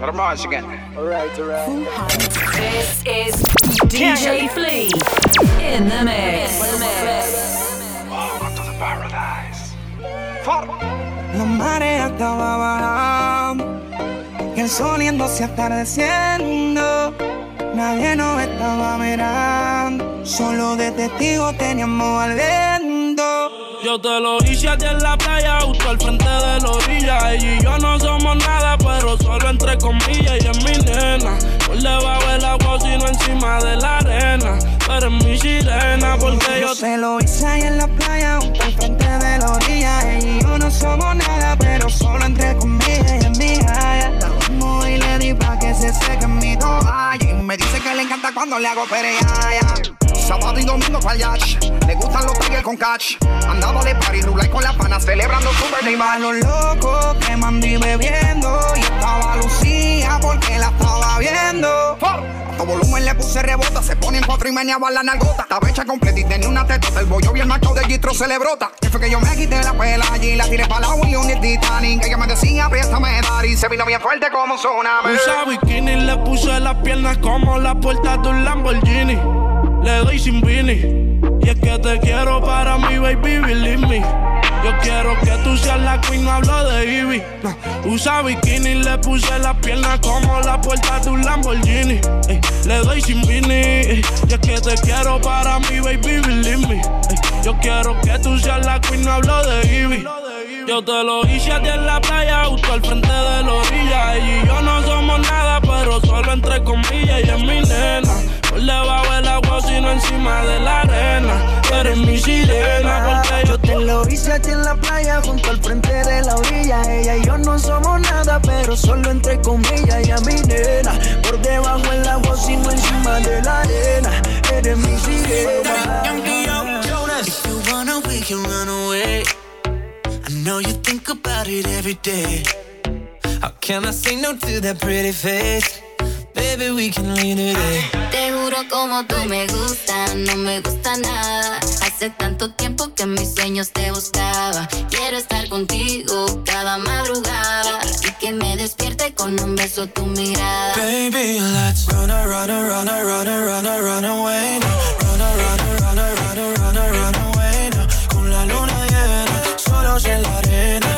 Let him rise again. Alright, alright. This is DJ Flea in the mix. Welcome to the paradise. La marea estaba bajando y el sol yéndose atardeciendo. Nadie nos estaba mirando, solo de testigo teníamos al viento. Yo te lo hice ti en la playa, justo al frente de la orilla. Ella y yo no somos nada, pero solo entre comillas. Y es mi nena, por debajo del agua, sino encima de la arena. Pero es mi sirena, porque yo, Yo se lo hice ahí en la playa, justo al frente de la orilla. Ella y yo no somos nada, pero solo entre comillas. Y es mi haya. La amo y le di pa' que se seque en mi toalla. Y me dice que le encanta cuando le hago pereaya. Sábado y domingo pa'l yacht Le gustan los tigres con catch. Andaba de party, rulay con las panas Celebrando su birthday bash los locos que mandí bebiendo. Y estaba Lucía porque la estaba viendo. A volumen le puse rebota. Se pone en cuatro y meneaba la nalgota Estaba hecha completa y tenía una teta El bollo bien macho de Gistro se le brota. Que fue que yo me quité la pela allí La tiré pa' la y el Titanic. Ella me decía, préstame dar Y se vino bien fuerte como un tsunami Usa bikini, le puse las piernas como la puerta de un Lamborghini. Le doy sin vini. Y es que te quiero para mi baby, believe me. Yo quiero que tú seas la queen, no hablo de Ivy. No. Usa bikini, le puse las piernas como la puerta de un Lamborghini. Ey, le doy sin vini. Y es que te quiero para mi baby, believe me. Yo quiero que tú seas la queen, no hablo de Ivy. Yo te lo hice a ti en la playa, justo al frente de la orilla. Ella y yo no somos nada, pero solo entre comillas. Y es mi nena, por debajo del agua, sino encima de la arena. Eres mi sirena, porque yo te lo hice a ti en la playa junto al frente de la orilla. Ella y yo no somos nada, pero solo entre comillas. Ella mi nena, por debajo del agua, sino encima de la arena. Eres mi sirena. If you wanna, we can run away. I know you think about it every day. How can I say no to that pretty face? Baby, we can leave today. Te juro como tú me gustas, no me gusta nada. Hace tanto tiempo que en mis sueños te buscaba. Quiero estar contigo cada madrugada y que me despierte con un beso tu mirada. Baby, let's run, a, run, a, run, a, run, run, run away now. Run, run, run, run, run, a, run away now. Con la luna llena, solos en la arena.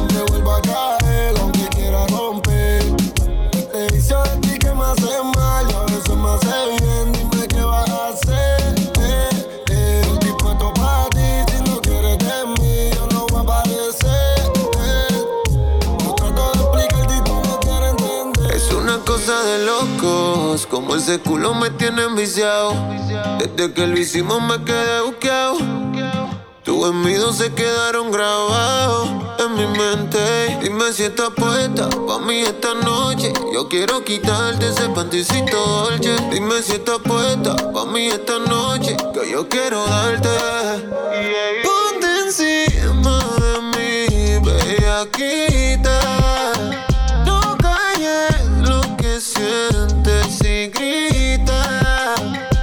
como ese culo me tiene enviciado. Desde que lo hicimos me quedé buqueado. Tus gemidos se quedaron grabados en mi mente. Dime si estás puesta pa' mí esta noche. Yo quiero quitarte ese panticito dolce. Dime si estás puesta pa' mí esta noche. Que yo quiero darte. Ponte encima de mí, bellaquita. No calles lo que sientes y grita.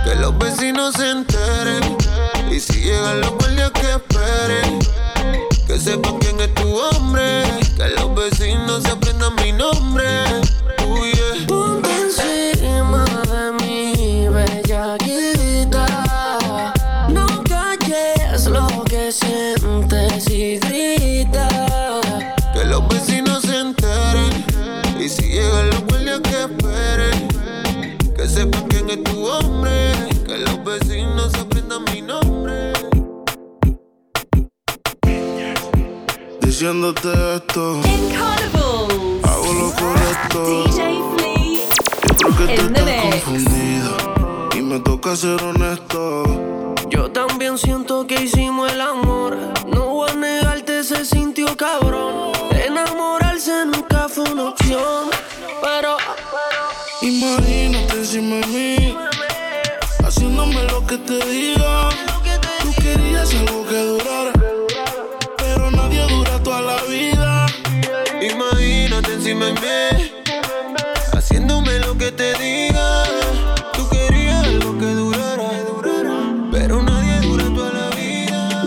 Que los vecinos se enteren. Y si llegan los Que sepan quién es tu hombre. Que los vecinos se aprendan mi nombre. Diciéndote esto, Incredibles. hago lo correcto. DJ Flea. Yo creo que tú In the estás mix. confundida. Y me toca ser honesto. Yo también siento que hicimos el amor. No voy a negarte, se sintió cabrón. Enamorarse nunca fue una opción. Pero Imagínate encima de mí, haciéndome lo que te diga. Tú querías algo Haciéndome lo que te diga. Tú querías algo que durara, pero nadie dura toda la vida.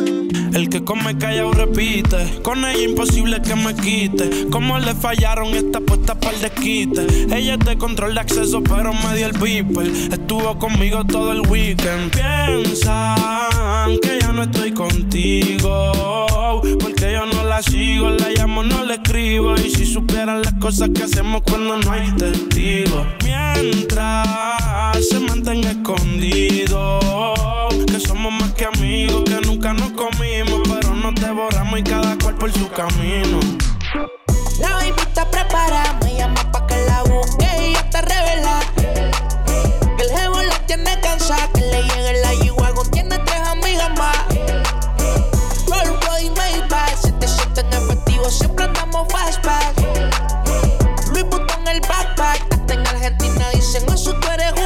El que come callado repite, con ella imposible que me quite. Como le fallaron esta puesta para el desquite. Ella es de control de acceso, pero me dio el beeper. Estuvo conmigo todo el weekend. Piensan que ya no estoy contigo, sigo, la llamo, no la escribo. Y si supieran las cosas que hacemos cuando no hay testigos. Mientras se mantenga escondido, que somos más que amigos, que nunca nos comimos, pero nos devoramos y cada cual por su camino. La baby está preparada, me llama pa' que la busque y ya está revela. Que el jevo la tiene cansada, siempre andamos fastback. Louis Vuitton el backpack, hasta en Argentina dicen eso tú eres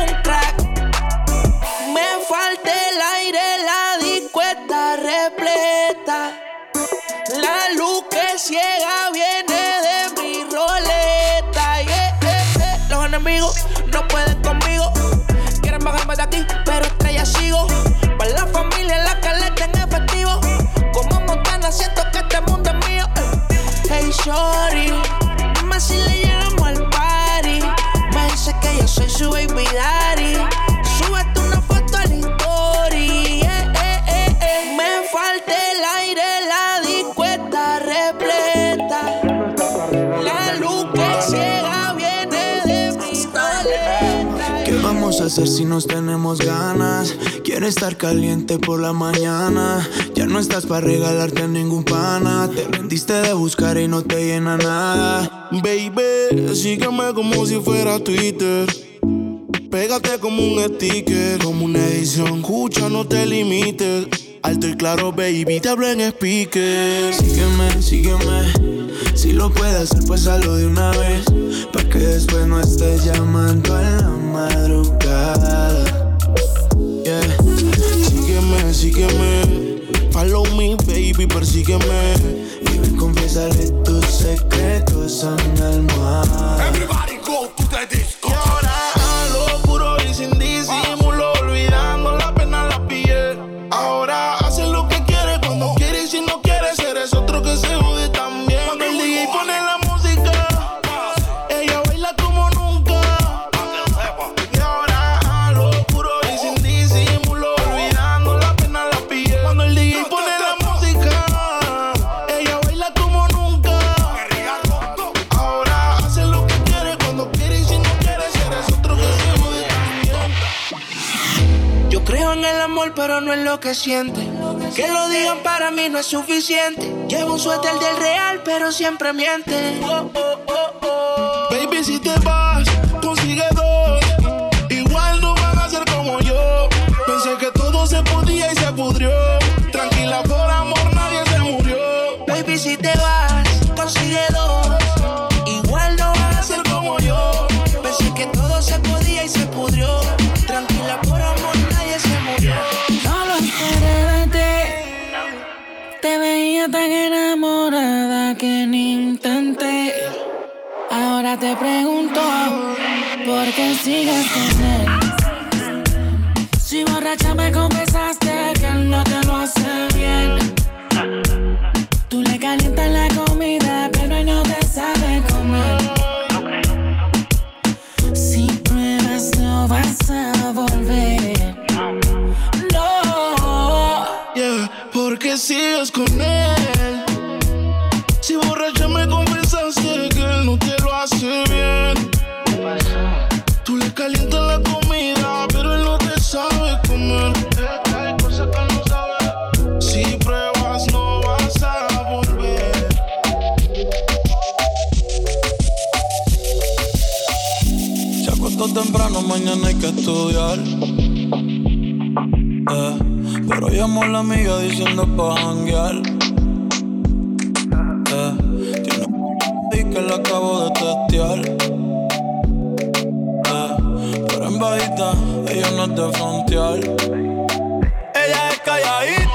shorty, dime si le llegamos al party. Me dice que yo soy su baby daddy. Súbete una foto al story. Me falta el aire, la disco está repleta. La luz que ciega viene de mi roleta. ¿Qué vamos a hacer si nos tenemos ganas? Quiero estar caliente por la mañana. Ya no estás para regalarte a ningún pana. Te rendiste de buscar y no te llena nada. Baby, sígueme como si fuera Twitter. Pégate como un sticker, como una edición. Escucha, no te limites. Alto y claro, baby, te hablo en speaker. Sígueme, sígueme. Si lo puedes hacer, pues hazlo de una vez. Pa' que después no estés llamando a la madrugada. Sígueme, sígueme. Follow me, baby, persígueme. Y ven, confiésale tus secretos a mi almohada. Everybody go to the disco. No en lo que siente. Que lo digan para mí no es suficiente. Llevo un suéter del real, pero siempre miente. Oh, oh. La amiga diciendo pa' janguear. Eh, tiene un que la acabo de testear. Eh, pero en bajita, ella no es de frontear. Ella es calladita,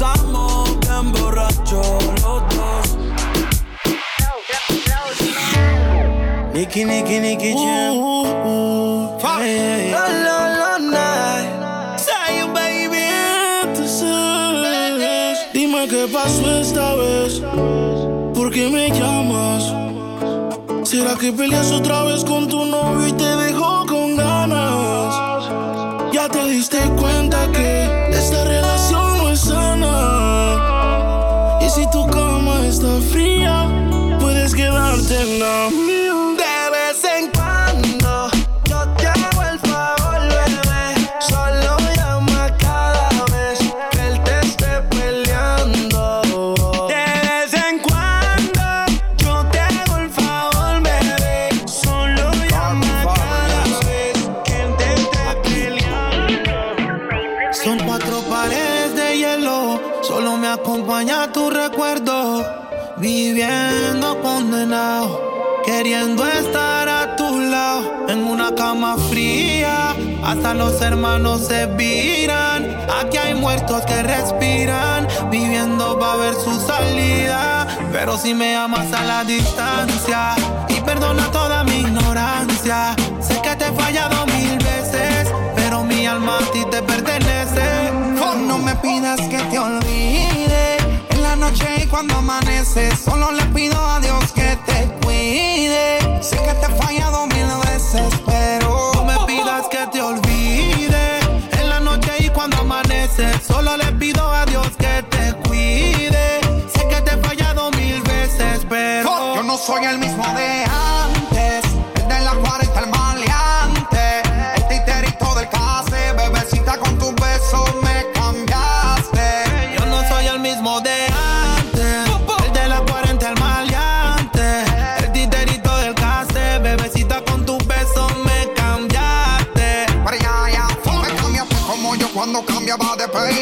nos besamos bien borracho los dos. Nicky, Nicky, Nicky Jam. Hey, La, la, la, night. Say you, baby, Entonces, dime qué pasó esta vez. ¿Por qué me llamas? ¿Será que peleas otra vez con tu novio y te dejó con ganas? Ya te diste cuenta que esta relación si tu cama está fría, puedes quedarte en la mía. Hasta los hermanos se viran. Aquí hay muertos que respiran, viviendo va a ver su salida. Pero si me amas a la distancia y perdona toda mi ignorancia. Sé que te he fallado mil veces, pero mi alma a ti te pertenece. No me pidas que te olvide en la noche y cuando amanece. Solo le pido a Dios que soy el mismo de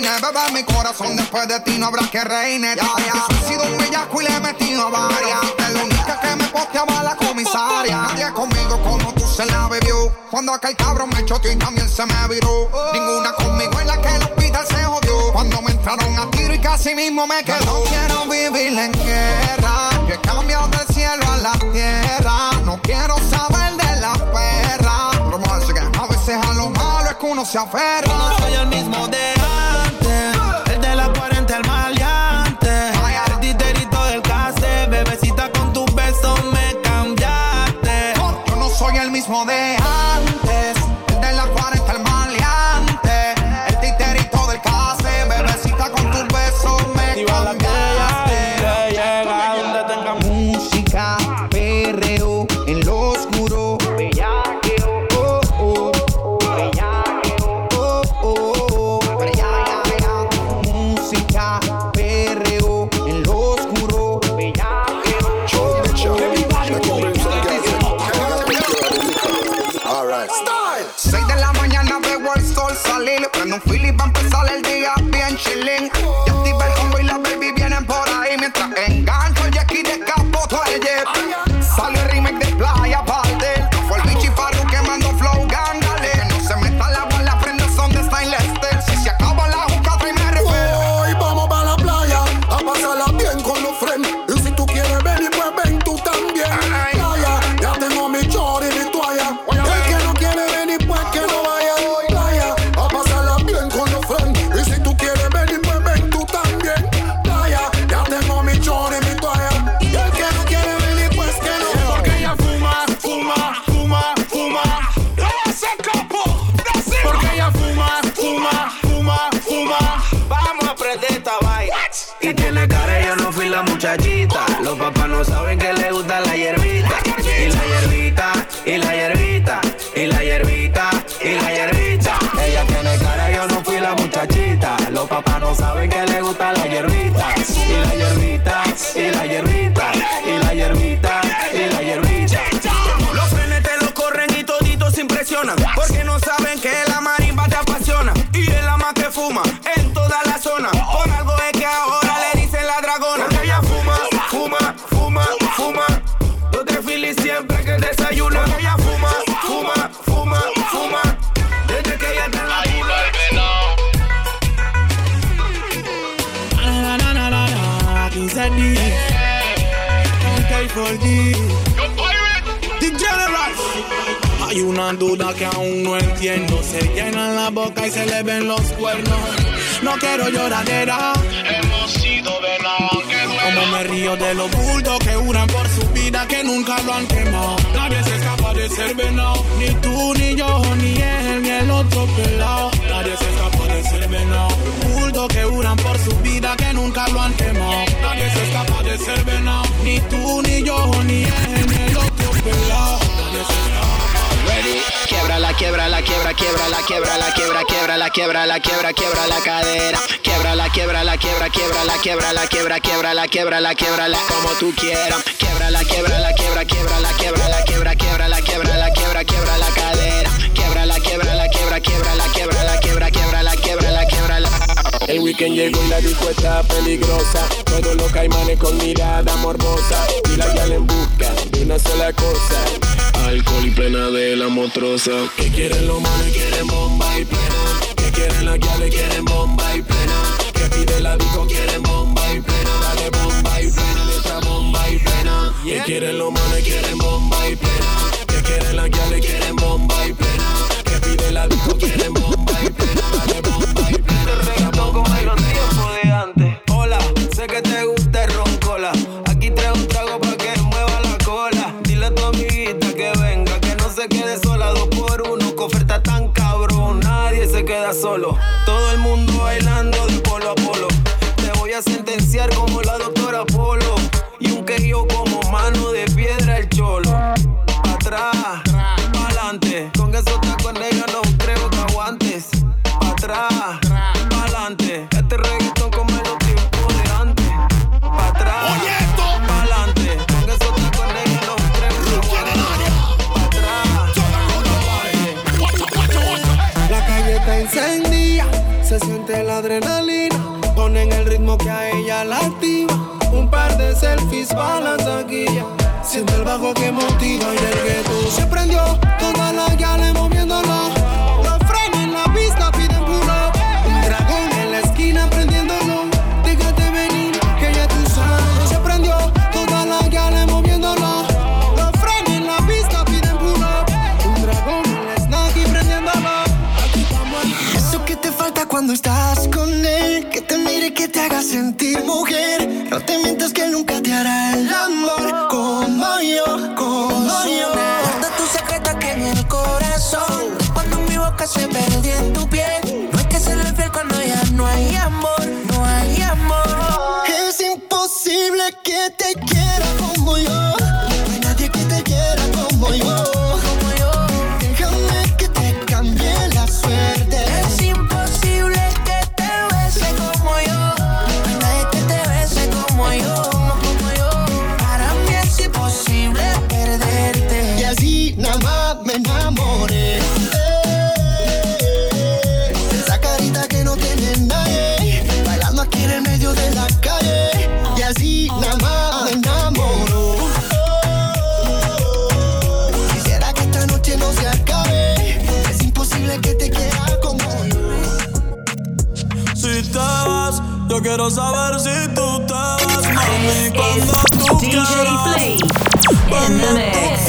de peine. Bebé, mi corazón después de ti no habrá que reine. Ya, ya, he sido un bellaco y le he metido varias. Es la única que me posteaba la comisaria. Nadie conmigo como tú se la bebió. Cuando aquel cabrón me choteó y también se me viró. Ninguna conmigo en la que el hospital se jodió. Cuando me entraron a tiro y casi mismo me quedó. No quiero vivir en guerra. Yo he cambiado del cielo a la tierra. No quiero saber de la perra. A veces a lo malo es que uno se aferra. No soy el mismo de entiendo. Se llenan la boca y se le ven los cuernos. No quiero lloradera. Hemos sido venados. Como me río de los bultos que juran por su vida que nunca lo han quemado. Nadie se escapa de ser venado. Ni tú, ni yo, ni él, ni el otro pelado. Nadie se escapa de ser venado. Bultos que juran por su vida que nunca lo han quemado. Nadie se escapa de ser venado. Ni tú, ni yo, ni él, quiebra la quiebra la quiebra quiebra la quiebra la quiebra quiebra la cadera quiebra la quiebra la quiebra quiebra la quiebra la quiebra quiebra la quiebra la quiebra la como tú quieras quiebra la quiebra la quiebra quiebra la quiebra la quiebra quiebra la quiebra la quiebra quiebra la cadera quiebra la quiebra la quiebra quiebra la quiebra la quiebra quiebra la quiebra la quiebra la El weekend llegó y la disco peligrosa. Todos los caimanes con mirada morbosa. Y la gal en busca de una sola cosa. Alcohol y plena de la motrosa. Que quieren los manes, quieren bomba y plena. Que quieren la gales, quieren bomba y plena. Que pide la disco, quieren bomba y plena. Dale bomba y plena, letra bomba y plena. Que quieren los manes, quieren bomba y plena. Que quieren la gales, quieren bomba y plena. Que pide la disco, quieren bomba y plena. Dale bomba solo. La. Siente el bajo que motiva y el gueto se prendió. Todas las gales moviéndolo. Los frenos en la pista piden pulo. Un dragón en la esquina prendiéndolo. Déjate venir, que ya tú sabes. Se prendió. Todas las gales moviéndolo. Los frenos en la pista piden pulo. Un dragón en la snack y prendiéndolo. Eso que te falta cuando estás con él, que te mire, que te haga sentir mujer. Se perdió en tu piel, no hay que ser fiel cuando ya no hay amor, no hay amor. Es imposible que te quiera quiero saber si tú te vas, mami, cuando tú DJ quieras. Cuando in the mix.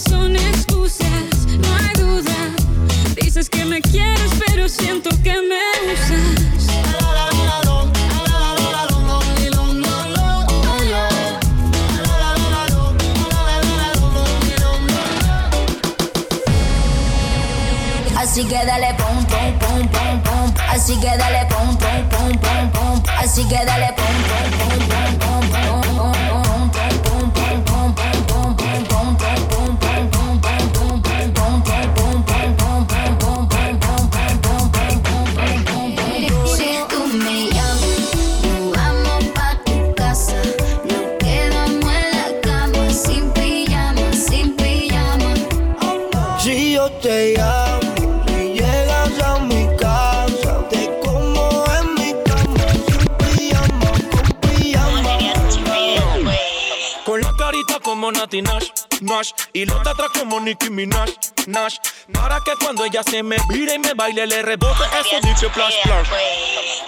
Son excusas. No hay duda. Dices que me quieres, pero siento que me usas. Así que dale pum pum pum pum pum. Así que dale pum pum pum pum pum. Así que dale pum Nash, Y los de atrás como Nicki Minaj, Nash. Para que cuando ella se me vire y me baile Le rebote eso dice flash, flash.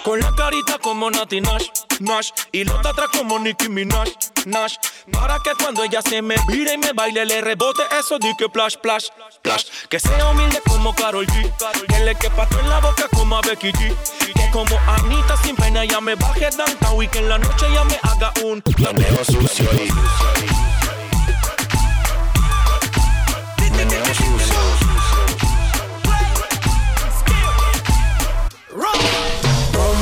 Con la carita como Nati Nash, Nash. Y los de atrás como Nicki Minaj, Nash. Para que cuando ella se me vire y me baile Le rebote eso dice flash, flash, flash. Que sea humilde como Karol G. Que le quepa todo en la boca como a Becky G. Que como Anita sin pena ya me baje downtown Y que en la noche ya me haga un Meneo sucio y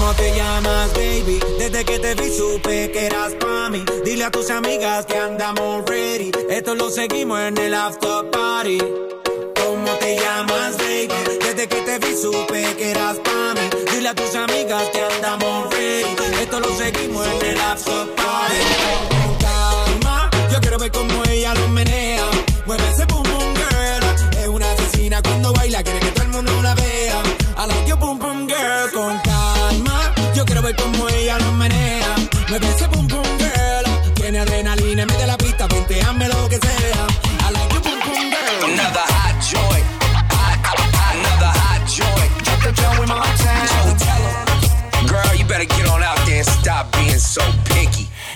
¿Cómo te llamas, baby? Desde que te vi supe que eras pa' mí. Dile a tus amigas que andamos ready. Esto lo seguimos en el after party. ¿Cómo te llamas, baby? Desde que te vi supe que eras pa' mí. Dile a tus amigas que andamos ready. Esto lo seguimos en el after party. Calma, yo quiero ver cómo ella lo menea. Mueve ese pum pum girl. Es una asesina cuando baila, quiere que todo el mundo la vea. I like your pum pum girl con ver cómo ella lo menea. Mueve ese pum pum girl. Tiene adrenalina, mete la pista, hazme lo que sea. I like your pum pum girl. Another hot joint. Hot, hot, another hot joint. Drop the joint with my town. Girl, you better get on out there and stop being so picky.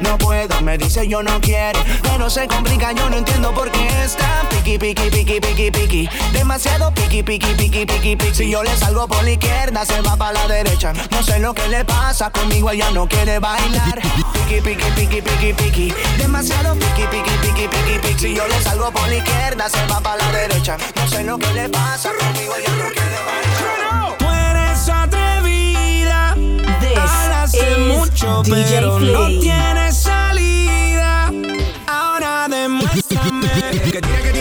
No puedo, me dice yo no quiero. Pero se complica, yo no entiendo por qué está piqui, piqui, piqui, piqui, piqui. Demasiado piqui, piqui, piqui, piqui, piqui. Si yo le salgo por la izquierda, se va para la derecha. No sé lo que le pasa conmigo, ella no quiere bailar. Piqui, piqui, piqui, piqui, piqui. Demasiado piqui, piqui, piqui, piqui, piqui. Si yo le salgo por la izquierda, se va para la derecha. No sé lo que le pasa conmigo, ella no quiere bailar. Tú eres atrevida. Hace is mucho, DJ pero no Flea. tienes Tira que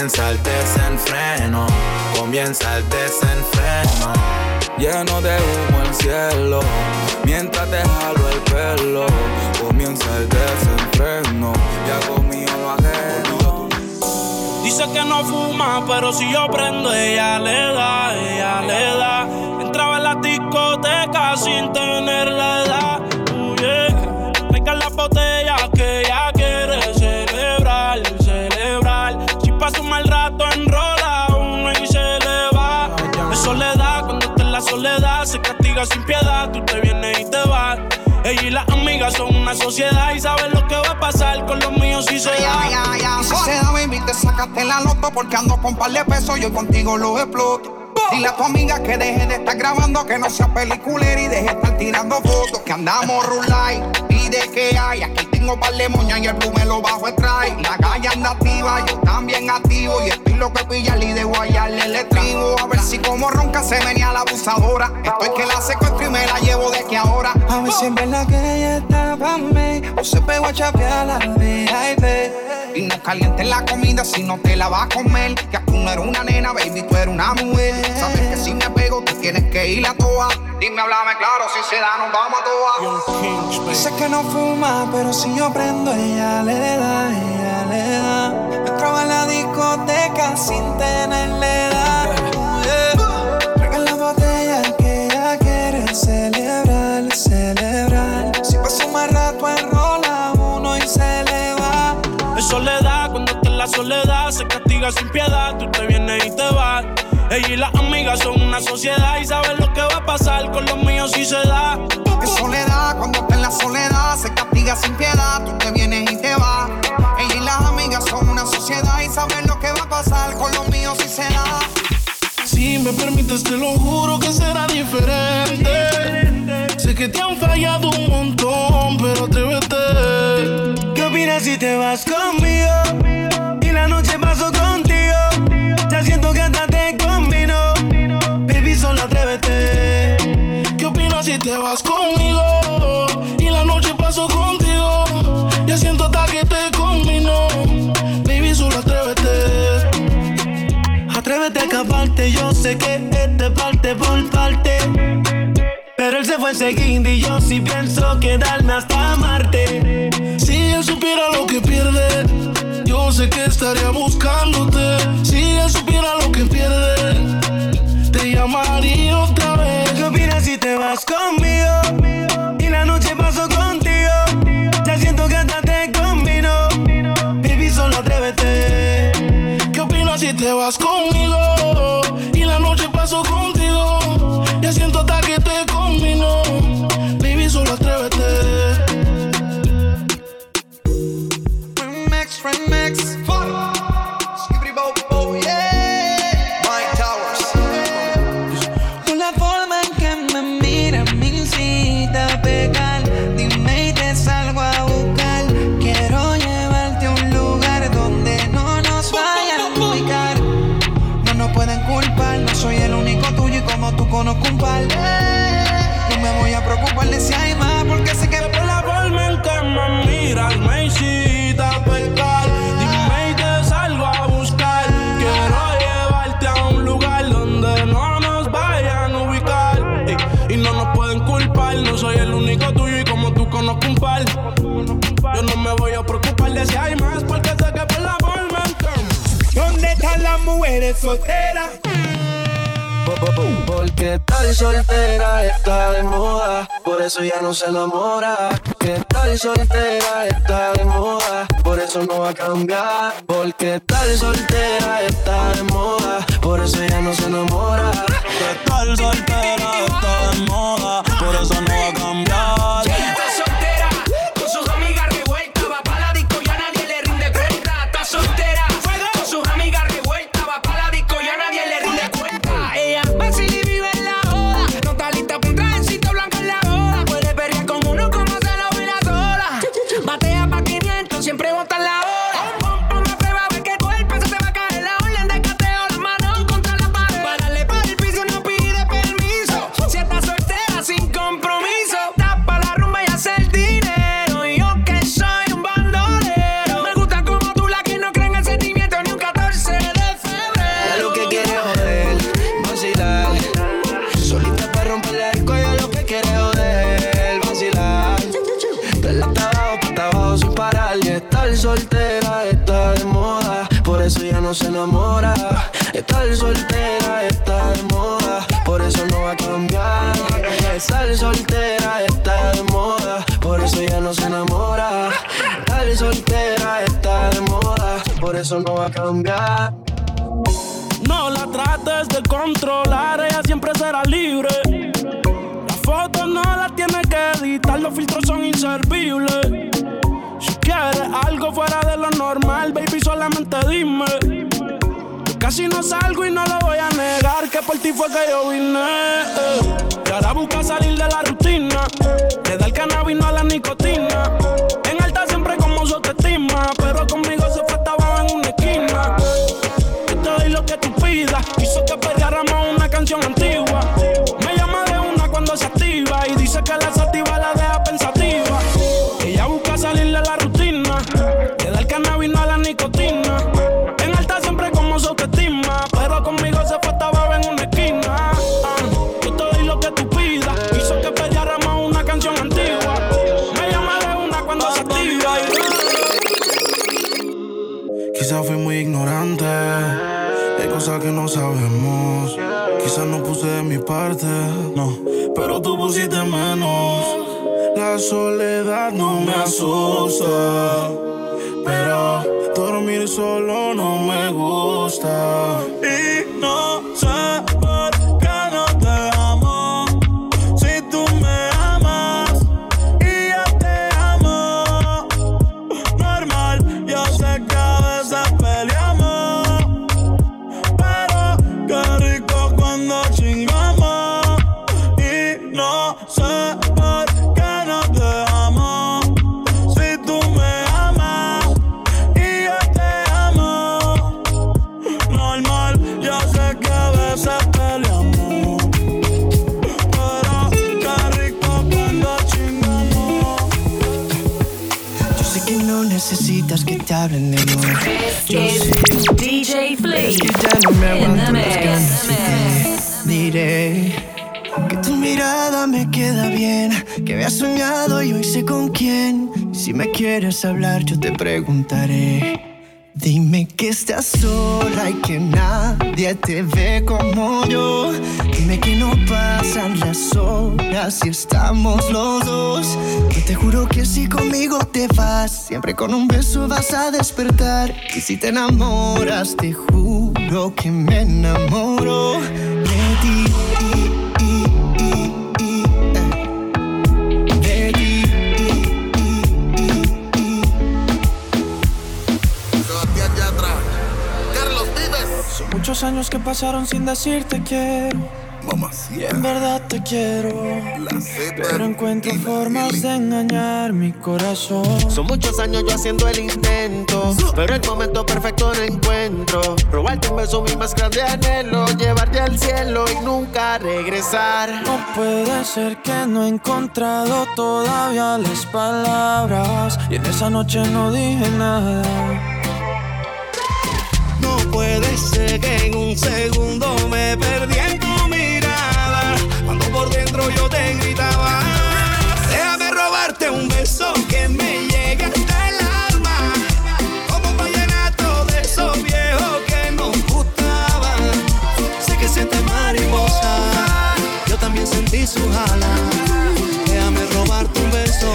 Comienza el desenfreno, comienza el desenfreno. Lleno de humo el cielo, mientras te jalo el pelo. Comienza el desenfreno, ya conmigo lo ajeno. Dice que no fuma, pero si yo prendo, ella le da, ella le da. Entraba en la discoteca sin tener la edad. Sin piedad. Tú te vienes y te vas. Ella y las amigas son una sociedad y saben lo que va a pasar con los míos si se da. Y si se da, baby, te sacaste la loto porque ando con par de pesos, yo contigo los exploto. Dile a tu amiga que deje de estar grabando, que no sea peliculera y deje de estar tirando fotos. Que andamos rulay, pide que hay. Aquí tengo par de moñas y el blue me lo bajo extrae. La calle anda activa, yo también activo. Y estoy lo que pilla y de guayarle el estribo. A ver si como ronca se venía la abusadora. Estoy que la secuestro y me la llevo de que ahora. A ver si es verdad que ella está pa' mí O se pegó a chapear la VIP Y no calientes la comida si no te la vas a comer. Que tú no eres una nena, baby, tú eres una mujer. Sabes que si me pego, tú tienes que ir a toa. Dime, háblame claro, si se da, nos vamos a toa. Dice que no fuma, pero si yo prendo, ella le da, ella le da. En la discoteca sin tenerle edad. Yeah. Traigan la botella que ella quiere celebrar, celebrar. Si pasa mal rato, enrola uno y se le va. Es soledad, cuando está en la soledad, se castiga sin piedad. Tú te vienes y te vas. Ella y las amigas son una sociedad y saben lo que va a pasar con los míos si se da. Es soledad, cuando está en la soledad, se castiga sin piedad. Tú te vienes y te vas. Ella y las amigas son una sociedad y saben lo que va a pasar con los míos si se da. Si me permites, te lo juro que será diferente. Sé que te han fallado un montón, pero atrévete. ¿Qué opinas si te vas conmigo? Dice que este parte por parte. Pero él se fue seguindo y yo sí pienso quedarme hasta Marte. Si él supiera lo que pierde, yo sé que estaría buscándote. Si él supiera lo que pierde, te llamaría otra vez. ¿Qué opinas si te vas conmigo? No me voy a preocuparle si hay más, porque sé que por la forma en que me miras me hiciste pecar. Dime y te salgo a buscar. Quiero llevarte a un lugar donde no nos vayan a ubicar. Y no nos pueden culpar, no soy el único tuyo y como tú conozco un par. Yo no me voy a preocupar de si hay más, porque sé que por la forma en que. ¿Dónde están las mujeres solteras? Porque tal soltera está de moda, por eso ya no se enamora. Que tal soltera está de moda, por eso no va a cambiar. Porque tal soltera está de moda, por eso ya no se enamora. Que tal soltera está de moda, por eso no va a cambiar. los años que pasaron sin decirte quiero. Mamacía. En verdad te quiero. Pero encuentro formas de engañar mi corazón. Son muchos años yo haciendo el intento. Pero el momento perfecto no encuentro. Robarte un beso, mi más grande anhelo. Llevarte al cielo y nunca regresar. No puede ser que no he encontrado todavía las palabras. Y en esa noche no dije nada. Puede ser que en un segundo me perdí en tu mirada. Cuando por dentro yo te gritaba. Déjame robarte un beso que me llegue hasta el alma. Como un vallenato de esos viejos que nos gustaban. Sé que sientes mariposa. Yo también sentí su jala. Déjame robarte un beso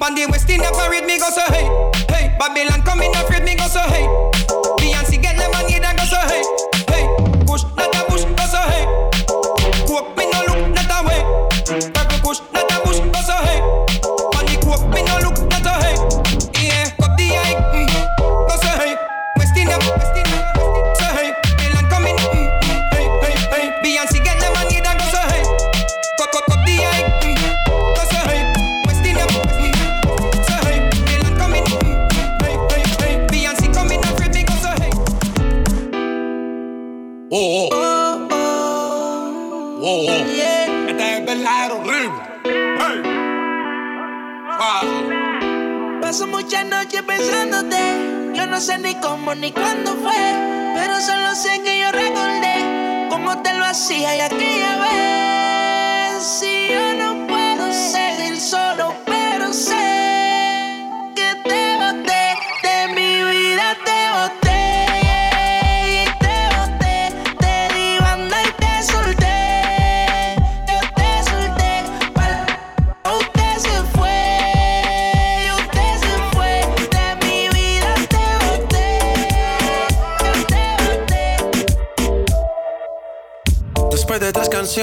Bandy West in a parade me go so hey. Hey, Babylon come in afraid me go so hey. Sé ni cómo ni cuándo fue. Pero solo sé que yo recordé cómo te lo hacía y aquella vez. Si yo no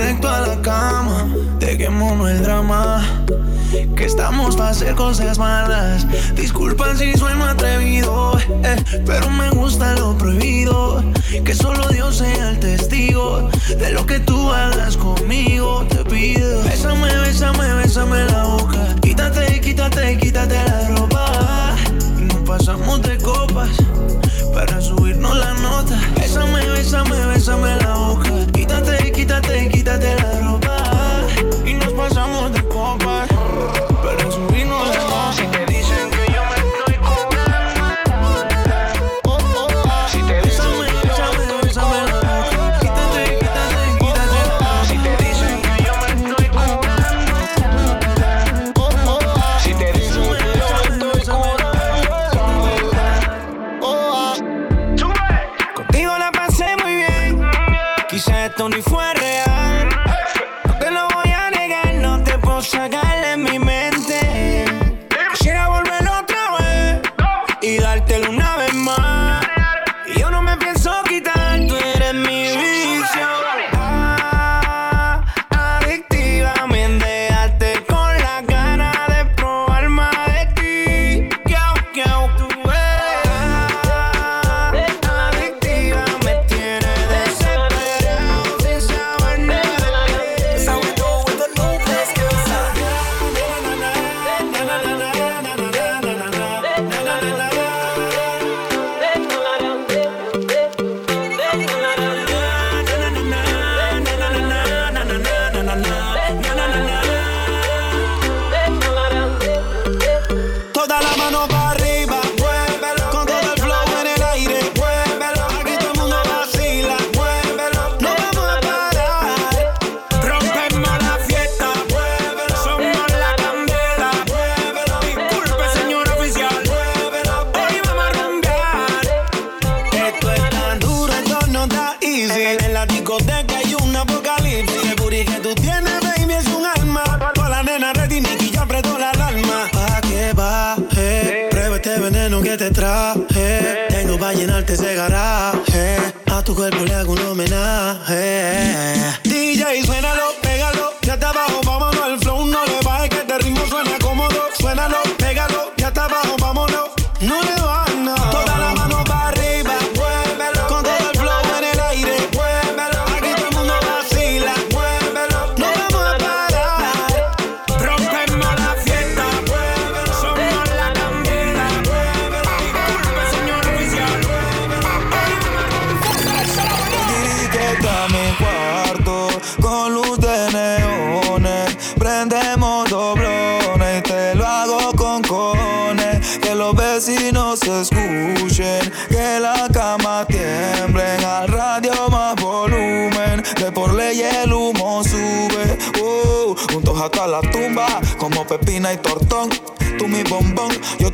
directo a la cama, dejémonos el drama. Que estamos para hacer cosas malas. Disculpa si sueno atrevido, eh, pero me gusta lo prohibido. Que solo Dios sea el testigo de lo que tú hagas conmigo. Te pido, bésame, bésame, bésame la boca. Quítate, quítate, quítate la ropa. Y nos pasamos de copas para subirnos la nota. Bésame, bésame, bésame la boca. Quítate, quítate, quítate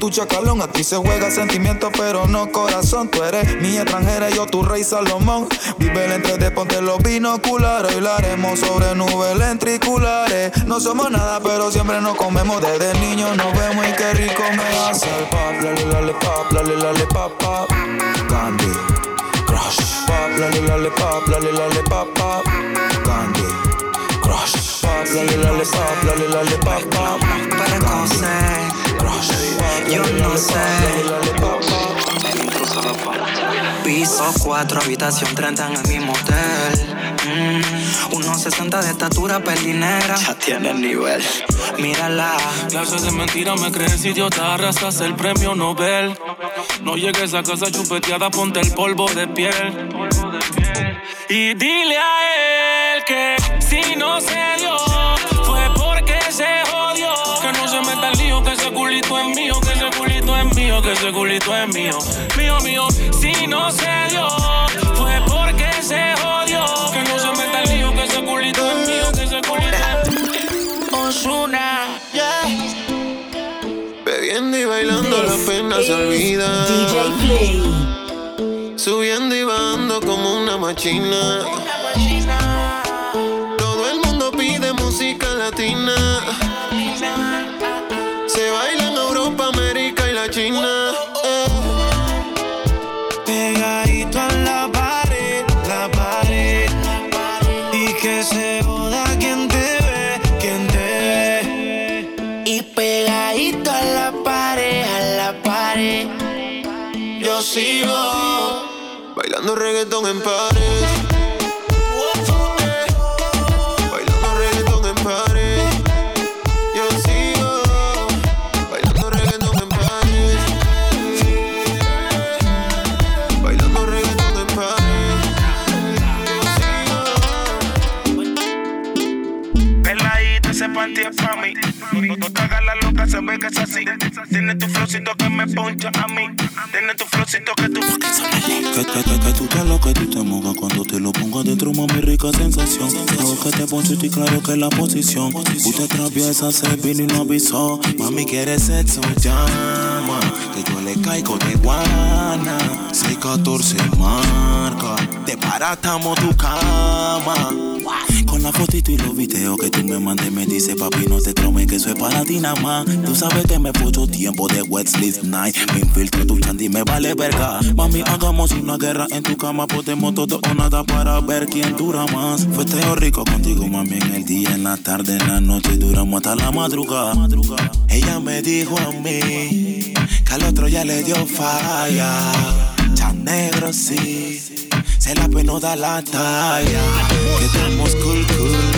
tu chacalón. Aquí se juega sentimiento, pero no corazón. Tú eres mi extranjera, yo tu rey Salomón. Vive el entre de ponte los binoculares. Hoy la sobre nubes lentriculares. No somos nada, pero siempre nos comemos. Desde niño nos vemos y qué rico me hace el pop. Lale, lale, pop, lale, lale, pop, pop. Candy, crush. Pop, lale, lale, pop, lale, lale, pop, pop. Candy, crush. Pop, lale, lale, pop, lale, pop. Para coser, yo no sé. Piso 4, habitación 30 en el mismo hotel. Mm, unos 60 de estatura, pelinera. Ya tiene nivel. Mírala. Clases de mentira me crees idiota, arrastras el premio Nobel. No llegues a casa chupeteada, ponte el polvo de piel. Y dile a él que si no se dio, ese culito es mío. Mío, mío, si no se dio, fue porque se jodió. Que no se meta el lío, que ese culito es mío, que ese culito es mío. Osuna, Bebiendo y bailando la pena se olvida. Subiendo y bajando como una machina. En pared. Bailando reggaetón en pared. Yo sigo bailando reggaetón en pared. Bailando reggaetón en pared. Peladita, ese panty es pa' mí. No, te hagas la loca, se ve que es así. Tiene tu flowcito que me poncha a mí. Tiene tu Siento que tú que, que, que, que, tú te lo que tú te mojas cuando te lo pongo adentro, mami, rica sensación. Lo que te pusiste y claro que la posición. Usted traviesa, se vino y no avisó. Mami, quiere sexo, llama. Que yo le caigo de guana. 614 marca. Te paratamos tu cama la fotito y los videos que tú me mandes me dice papi no te tromes que eso es para ti nada más Tú sabes que me fue tiempo de wet sleep night. Me infiltro tu chandy me vale verga. Mami hagamos una guerra en tu cama Podemos todo o nada para ver quién dura más. Fue teo rico contigo mami en el día, en la tarde, en la noche Duramos hasta la madrugada. Ella me dijo a mí que al otro ya le dio falla. Tan negro sí. Se la penoda da la talla. Quedamos cool, cool.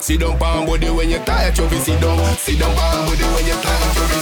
Sit down, palm body when you tired, you'll be sit down. Sit down, palm body when you tired, you'll be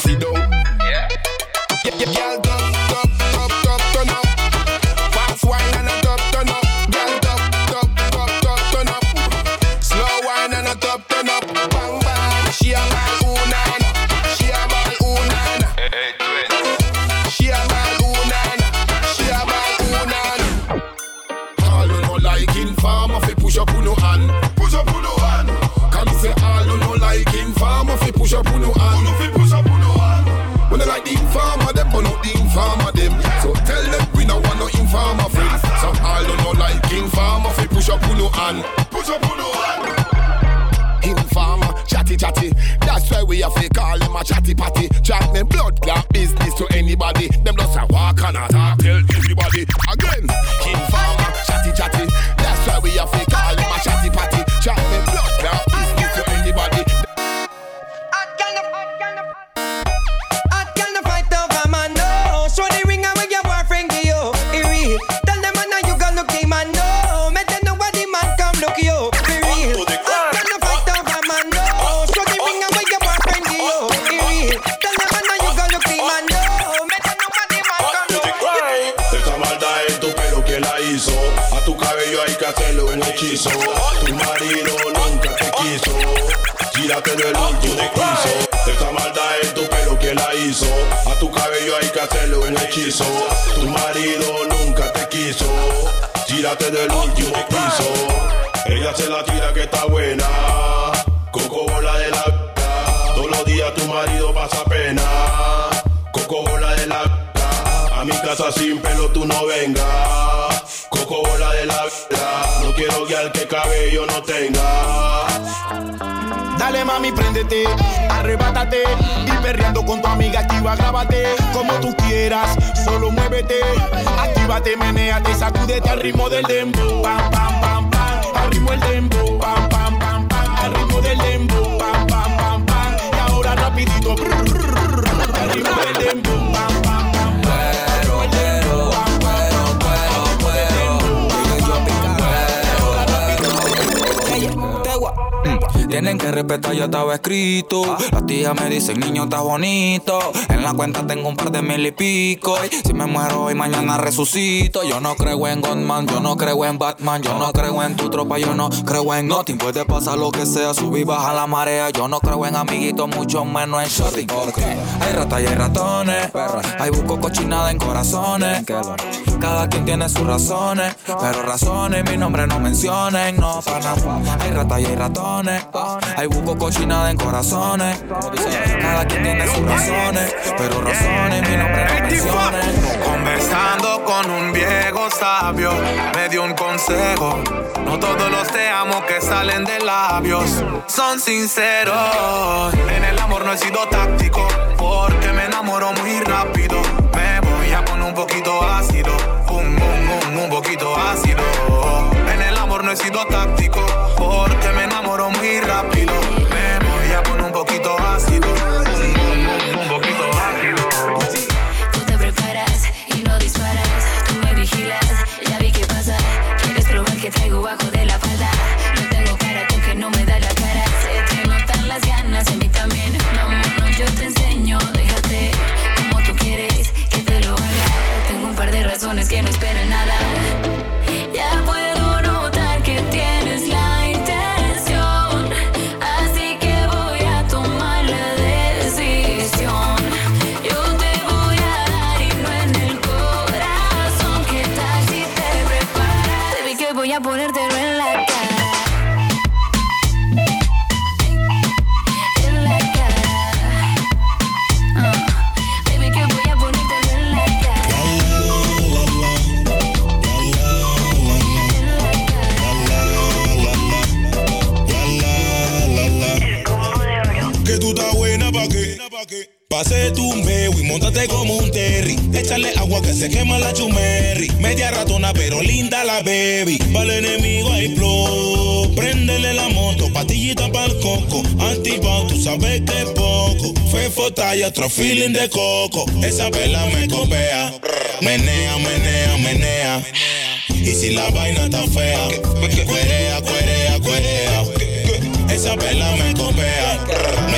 casa sin pelo tú no vengas. Coco bola de la vida. No quiero guiar que cabello no tenga. Dale mami, préndete, arrebátate y perreando con tu amiga activa, grábate como tú quieras, solo muévete, actívate, meneate, sacúdete al ritmo del dembow, pam pam pam pam, al ritmo del dembow, pam Tienen que respetar, yo estaba escrito. Las tías me dicen, niño, estás bonito. En la cuenta tengo un par de mil y pico. Y si me muero hoy, mañana resucito. Yo no creo en Godman, yo no creo en Batman. Yo no creo en tu tropa, yo no creo en nothing. Puede pasar lo que sea, subir, baja la marea. Yo no creo en amiguitos, mucho menos en shorty. Hay ratas y hay ratones. Hay busco cochinada en corazones. Cada quien tiene sus razones. Pero razones, mi nombre no mencionen. No, para. Hay ratas y hay ratones. Hay buco cochinada en corazones. Cada quien tiene sus razones, pero razones mi nombre no menciones. Conversando con un viejo sabio, me dio un consejo. No todos los te amo que salen de labios son sinceros. En el amor no he sido táctico, porque me enamoro muy rápido. Me voy a poner un poquito ácido, un, un, un, un poquito ácido. En el amor no he sido táctico Pase tu meo y montate como un terry. Échale agua que se quema la chumerri. Media ratona pero linda la baby. Para el enemigo hay flow. Préndele la moto, patillita pa'l coco. Antipao, tú sabes que poco. Fefo talla, otro feeling de coco. Esa vela me copea. Menea, menea, menea. Y si la vaina está fea, cuerea, cuerea, cuerea. Esa vela me copea.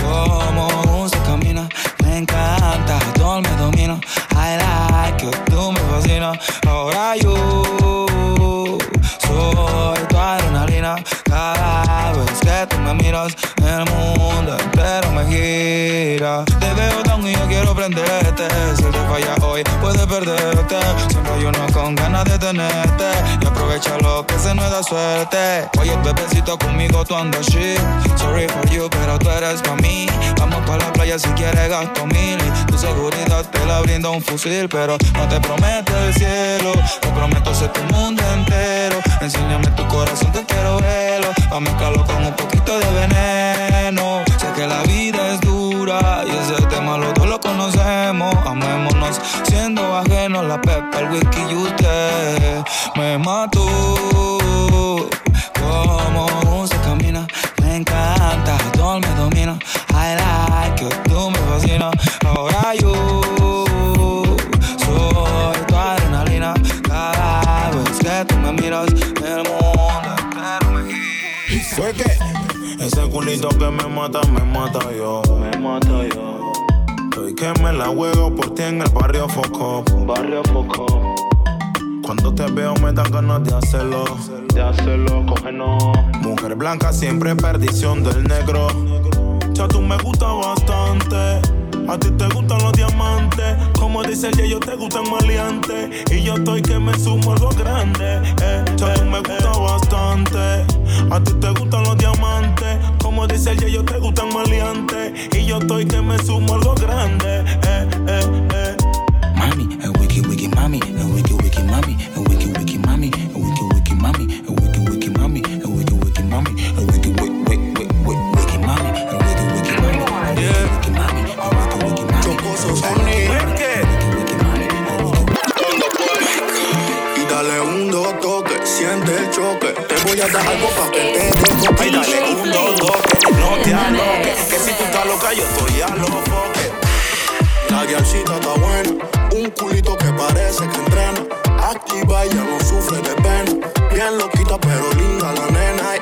Como se camina. Me encanta, todo me domina. I like it, tú me fascinas. Ahora yo soy tu adrenalina. Cada vez que tú me miras, el mundo entero me gira. Te veo y yo quiero prenderte. Si te falla hoy, puedes perderte. Siempre hay uno con ganas de tenerte. Y aprovecha lo que se nos da suerte. Oye, bebecito, conmigo tú andas shit. Sorry for you, pero tú eres pa' mí. Vamos pa' la playa si quieres gasto mil. Y tu seguridad te la brinda un fusil. Pero no te prometo el cielo. Te prometo ser tu mundo entero. Enséñame tu corazón, te quiero verlo. Pa' mezclarlo con un poquito de veneno. Sé que la vida Amémonos siendo ajenos la pepa, el whisky y usted. Me mató como se camina. Me encanta, todo me domina. I like it, tú me fascinas. Ahora yo soy tu adrenalina. Cada vez que tú me miras, el mundo entero me gira. Fue que ese culito que me mata, me mata yo. Me mata yo. Estoy que me la juego por ti en el barrio Foco. Barrio Foco. Cuando te veo me dan ganas de hacerlo. De hacerlo, cógenos. Mujer blanca siempre perdición del negro. Ya tú me gusta bastante. A ti te gustan los diamantes. Como dice el yo te gustan maleantes. Y yo estoy que me sumo algo grande. Eh. Tú me gusta bastante. A ti te gustan los diamantes. Como dice el yo te gustan maleantes. Y yo estoy que me sumo algo grande. Eh, eh, eh. Mami, a wiki wiki mami, a wiki siente el choque. Te voy a dar algo pa' que te toque. Ay, dale un, dos, toque, no te aloques. Que si tú estás loca, yo estoy a los foques. La guialcita está buena, un culito que parece que entrena. Activa, ella no sufre de pena. Bien loquita, pero linda la nena.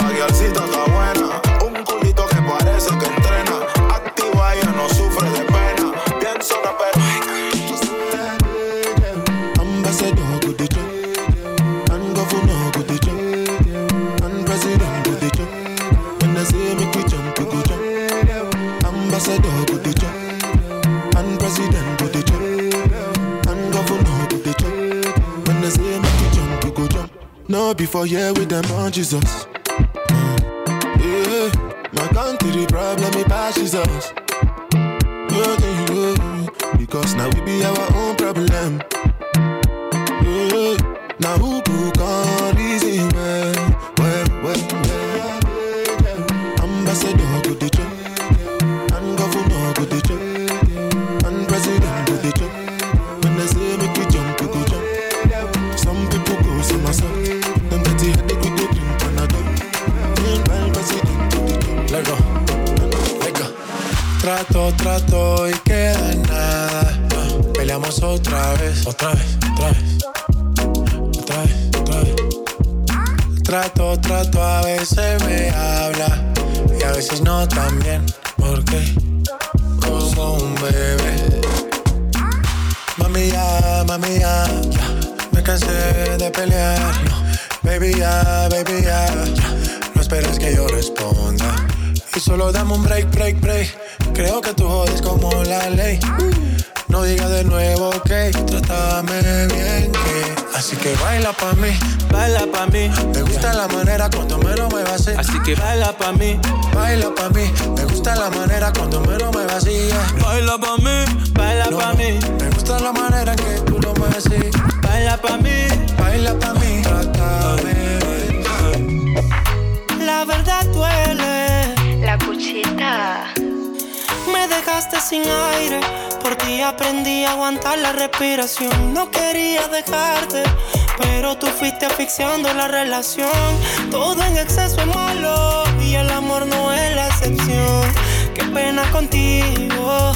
La guialcita está buena, un culito que parece que entrena. Before here with them on Jesus. Yeah, my country problem it passes us. Yeah, yeah, yeah. Because now we be our own problem. Yeah, now who Trato, trato y queda nada. Ah, Peleamos otra vez, otra vez, otra vez. Otra vez, otra vez. Trato, trato, a veces me habla y a veces no también. Porque como un bebé. Mami ya, mami ya, ya. Me cansé de pelear. No. Baby ya, baby ya, ya. No esperes que yo responda. Y solo dame un break, break, break. Creo que tú jodes como la ley. No diga de nuevo que trátame bien que Así que baila pa' mí, baila pa' mí. Me gusta la manera cuando me lo muevas así Así que baila pa' mí, baila pa' mí. Me gusta la manera cuando me lo muevas así Baila pa' mí, baila pa' mí. Me gusta la manera que tú lo mueves así Baila pa' mí, baila pa' mí. Trátame La verdad duele. La cuchita. Dejaste sin aire. Por ti aprendí a aguantar la respiración. No quería dejarte, pero tú fuiste asfixiando la relación. Todo en exceso es malo y el amor no es la excepción. Qué pena contigo,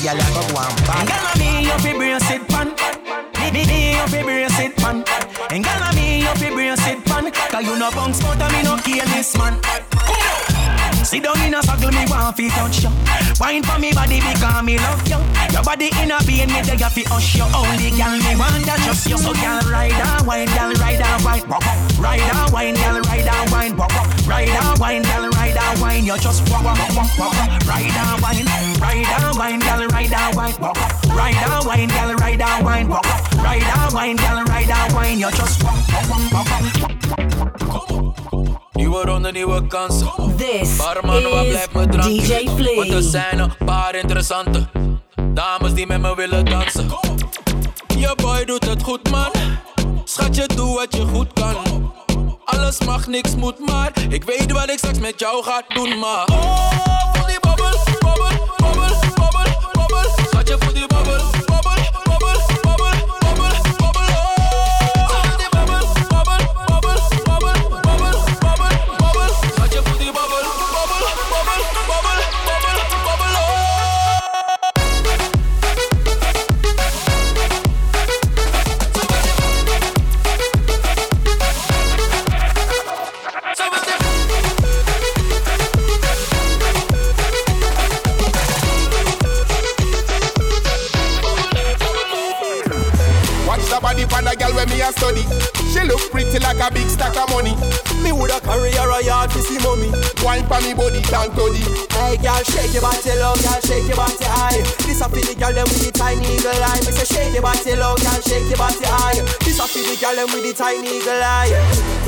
Gyal a go and bad. Girl, me you fi brace it pan. Me me you fi brace it pan. And girl, me you fi brace it pan. Cause you no bounce but me no kill this man. Sit down in a circle, me want fi touch you. Wine for me body because me love you. Your body in a being me there fi hush you. Only girl me want that just you. So girl ride and wine, girl ride and wine, up. Ride and wine, girl ride and wine, walk up. Ride and wine, girl ride and wine. You just walk walk walk walk up. Ride and wine, ride and wine, girl ride and wine, walk up. Ride and wine, girl ride and wine, walk up. Ride and wine, girl ride and wine. You just walk walk walk walk. You Nieuwe ronde, nieuwe kansen. This Barman, waar is blijft mijn drank? DJ Flea. Want er zijn een paar interessante dames die met me willen dansen. Je boy doet het goed, man. Schatje, doe wat je goed kan. Alles mag, niks moet, maar ik weet wat ik straks met jou ga doen, maar. Oh, voel die babbel, babbel, babbel, babbel, babbel. Schatje, voel die babbel, babbel, babbel, study. She look pretty like a big stack of money. Me woulda carry her a yard to see mommy. Wine for me body to the. Hey girl, shake your body low, girl, shake your body high. This a for the girl them with the tiny eagle eye. Me say shake your body low, girl, shake your body high. This a for the girl them with the tiny eagle eye.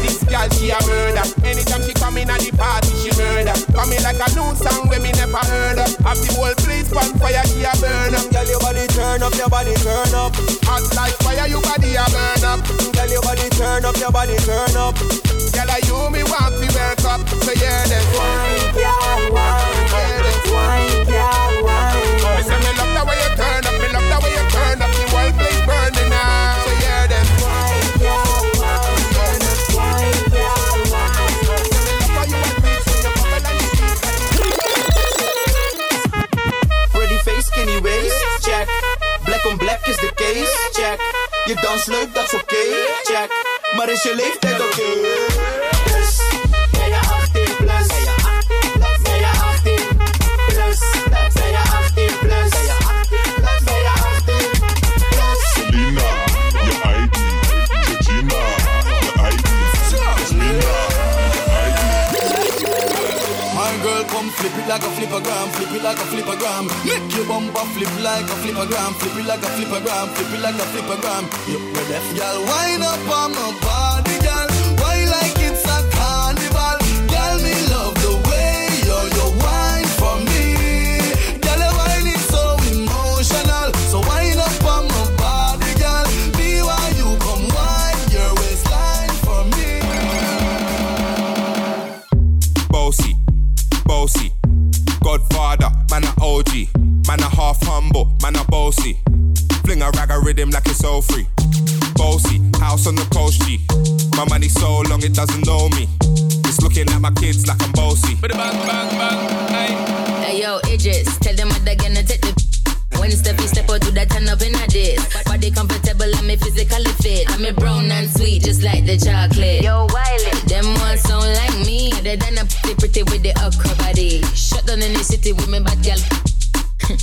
This girl she a murder. Anytime she come in at the party she murder. Coming like a new song when me never heard of. Have the whole place on fire she a burn up. Girl, your body turn up, your body turn up. Hot like fire, your body a burn up. Girl, your body turn up, your body turn up. Girl, I you me want to work up. So yeah, then wine, girl, wine, yeah, then wine, girl, wine. Me say me love the way you turn up, me love the way you turn up. The whole place burning now. So yeah, then wine, girl, wine, wine, girl, wine. Pretty face, skinny waist, check. Black on black is de case, check. Je dans leuk, dat is oké, check. Maar is je leeftijd oké? Plus, like a flippergram, flip it like a flippergram. Make your bumper flip like a flippergram, flip it like a flippergram, flip it like a flippergram. You ready? Girl, wind up on my body, girl. Godfather, man a OG. Man a half humble, man a bossy. Fling a rag a rhythm like it's all free. Bossy, house on the coast G. My money so long it doesn't know me. It's looking at my kids like I'm bossy. Bang, bang, bang, hey. Hey yo, Idris, tell them what they're gonna take the. When Steffi step out, do that turn up in a this. Body comfortable, I'm physically fit. I'm a brown and sweet, just like the chocolate. Yo, Wiley. Them ones sound like me. They done a pretty pretty with the okra body. Shut down in the city with me bad girl.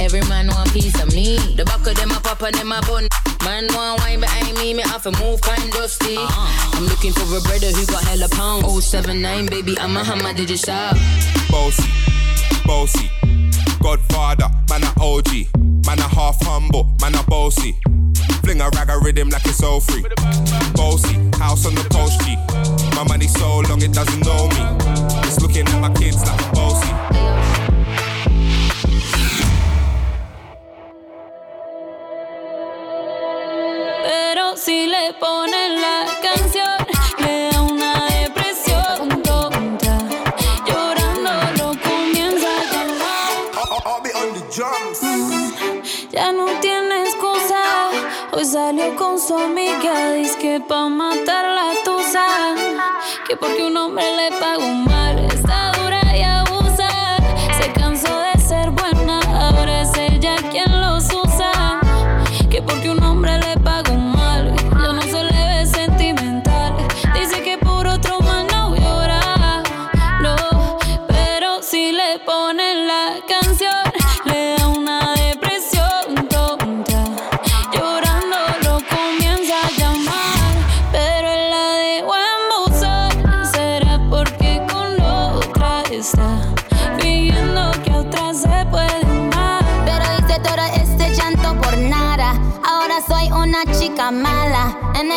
Every man want piece of me. The back of them a pop and them a bun. Man want wine behind me, me have to move kind dusty. Uh-huh. I'm looking for a brother who got hella pounds. 079, baby, I'm a hammer, did you shop? Bossy, bossy. Godfather, man a OG. Man a half humble, man a bossy. Fling a rag a rhythm like it's all free. Bossy, house on the coast G. My money so long it doesn't know me. It's looking at my kids like I'm bossy. Pero si le ponen la canción, su amiga, dice que pa' matar la tusa. Que porque un hombre le pagó mal,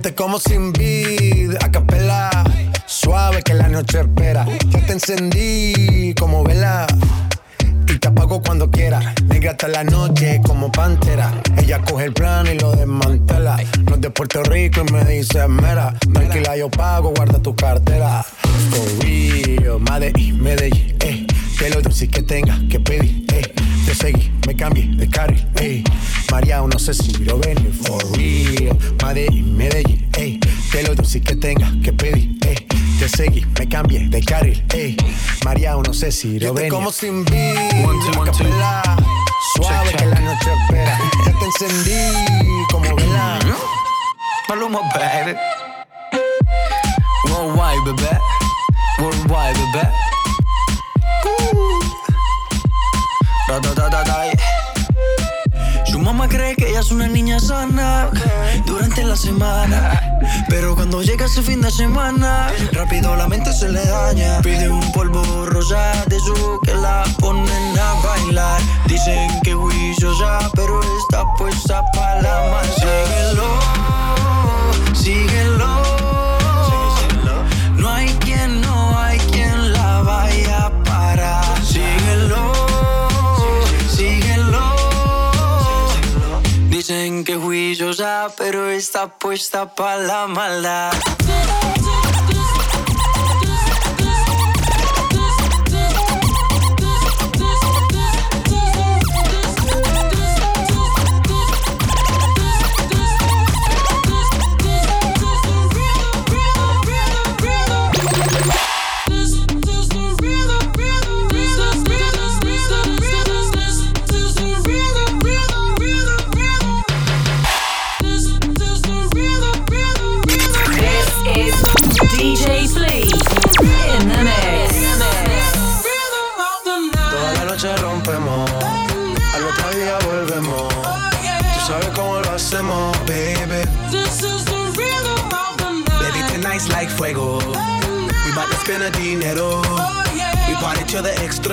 te como sin vid, a capela. Suave que la noche espera. Ya te encendí como vela. Y te apago cuando quiera. Negra hasta la noche como pantera. Ella coge el plan y lo desmantela. No es de Puerto Rico y me dice mera. Tranquila, yo pago, guarda tu cartera. For real, Medellín, Medellín, eh. Que lo dulce que tenga que pedir, eh. Te seguí, me cambié de carril, eh. María, no sé si lo venir, Lo venir. como sin beat, a capela. Suave que la noche espera. Ya te encendí ese fin de semana, rápido la mente se le daña. Pide un polvo rosa de su que la ponen a bailar. Dicen que juiciosa, pero está puesta para la más. Está puesta para la maldad.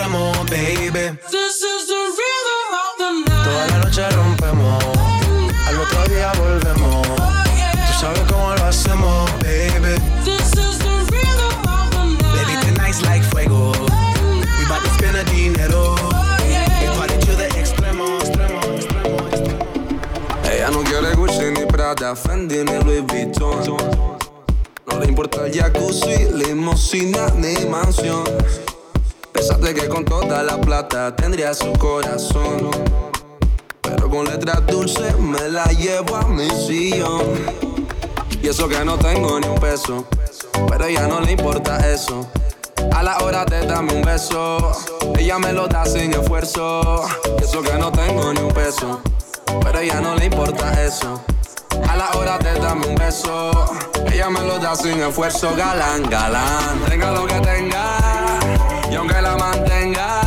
The extremo, baby. Toda la noche rompemos, al otro día volvemos. Tú sabes cómo lo hacemos, baby. Baby, tonight's like fuego. We bout to spend a dinero. We party to the extremo, extremo, extremo, extremo. Ella no quiere Gucci ni Prada, Fendi ni Louis Vuitton. No le importa el jacuzzi, limosina ni mansión. Que con toda la plata tendría su corazón. Pero con letras dulces me la llevo a mi sillón. Y eso que no tengo ni un peso. Pero a ella no le importa eso. A la hora de darme un beso, ella me lo da sin esfuerzo. Y eso que no tengo ni un peso. Pero a ella no le importa eso. A la hora de darme un beso, ella me lo da sin esfuerzo. Galán, galán, tenga lo que tenga. Y aunque la mantenga,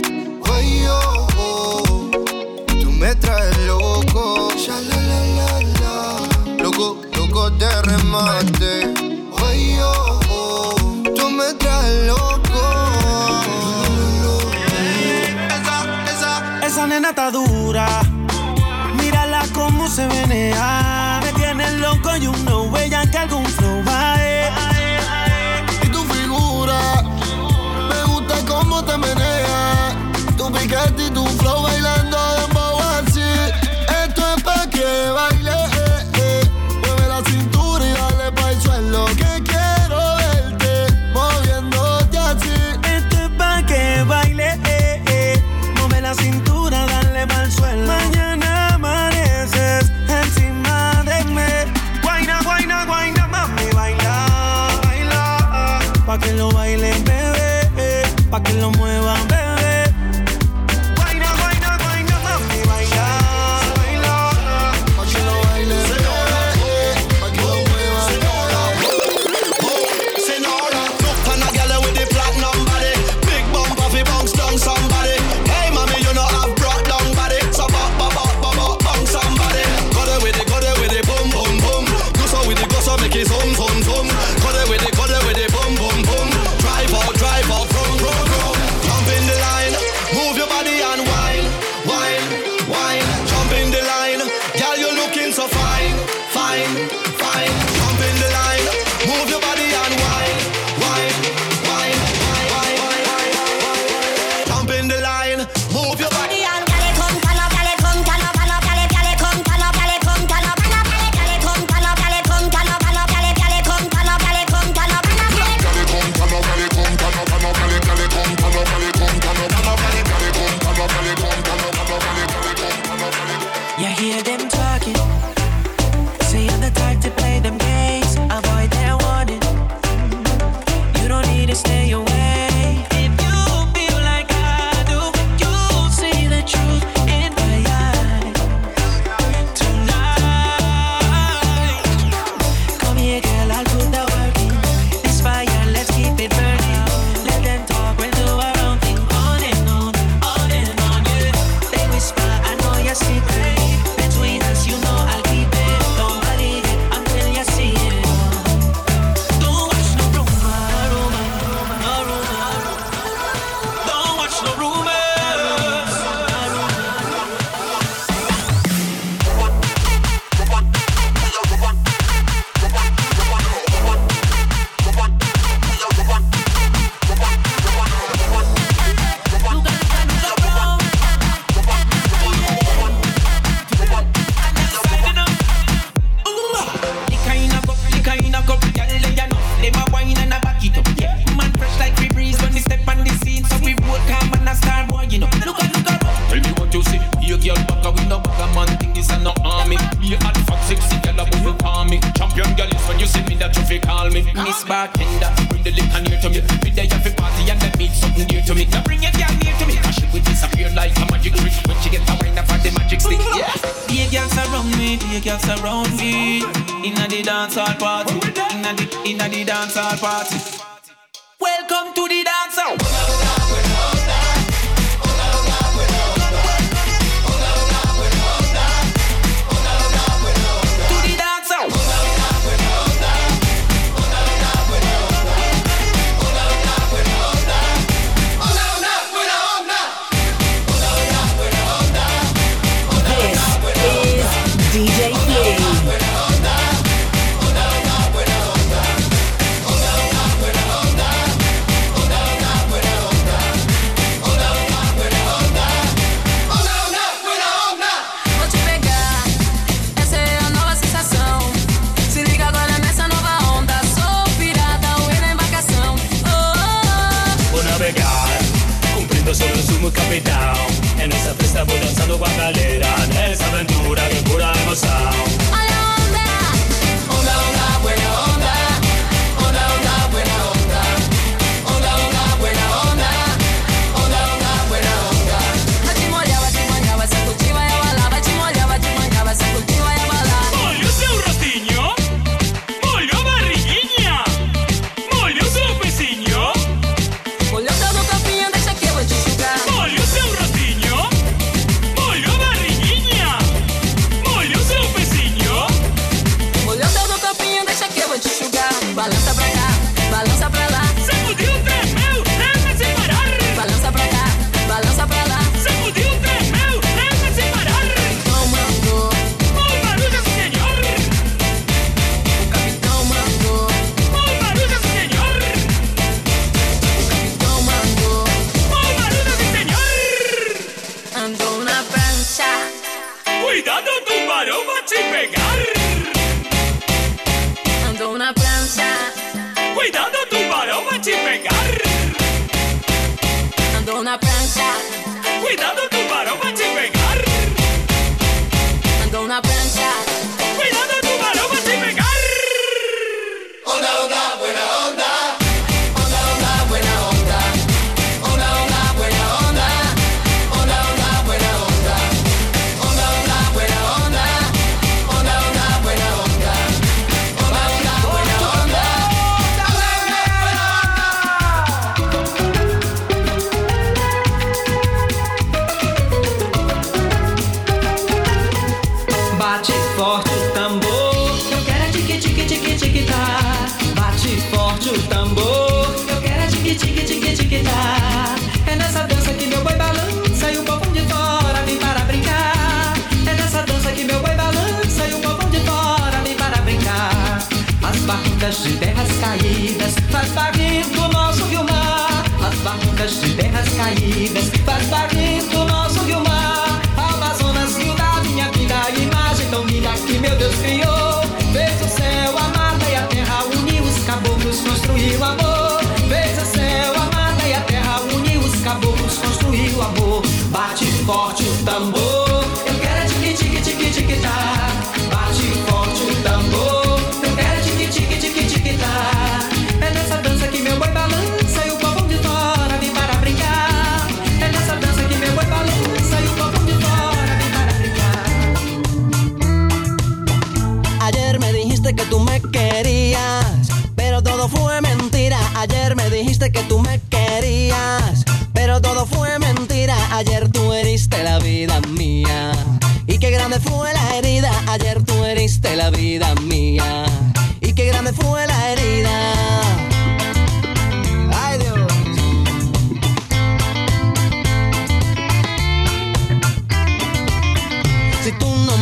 pa' que lo mueva.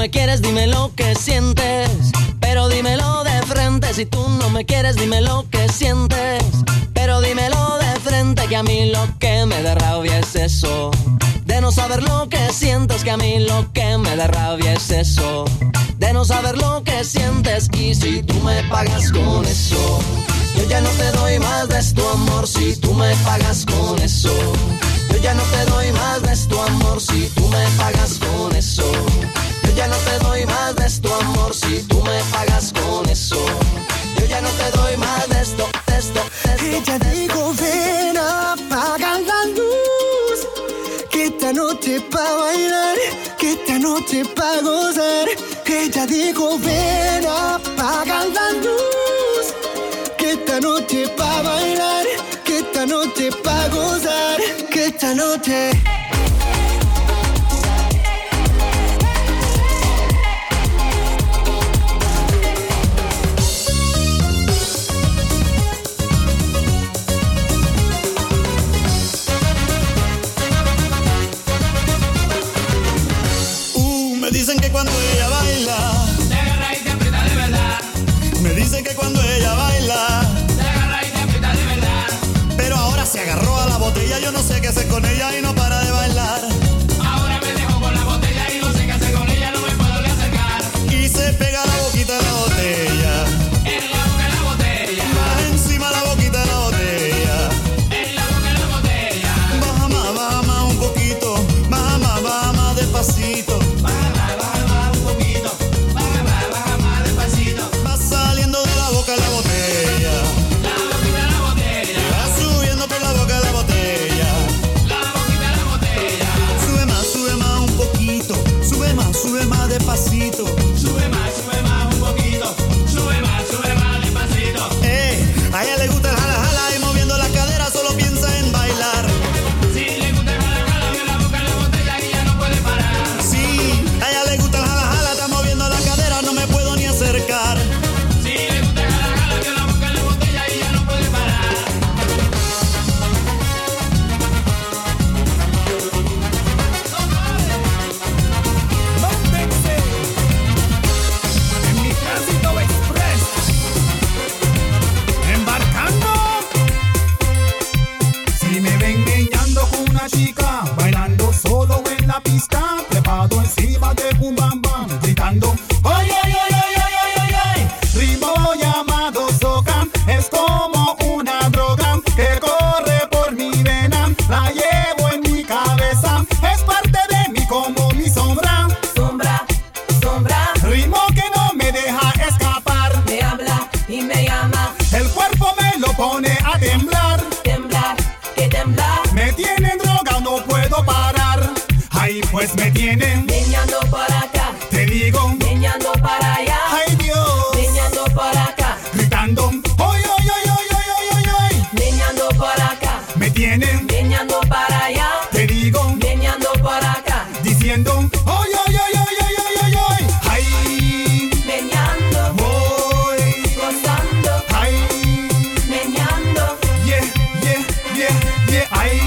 quieres, dime lo que sientes. Pero dímelo de frente. Si tú no me quieres, dime lo que sientes. Pero dímelo de frente. Que a mí lo que me da rabia es eso. De no saber lo que sientes, que a mí lo que me da rabia es eso. De no saber lo que sientes. Y si tú me pagas con eso. Yo ya no te doy más de tu amor si tú me pagas con eso. Yo ya no te doy más de tu amor si tú me pagas con eso. Yo ya no te doy más de esto, amor, si tú me pagas con eso. Yo ya no te doy más de esto, de esto, de esto. Ella de dijo, ven, apaga la luz. Que esta noche pa' bailar, que esta noche pa' gozar. Que Ella dijo, ven. Me tienen. Meñando para allá, Te digo. meñando para acá. Diciendo. ¡Ay, ay, ay, ay, ay, ay, ay, ay! ¡Ay! Meñando, Voy. gozando, ¡Ay! meñando, Yeah, yeah, yeah, yeah. ¡Ay!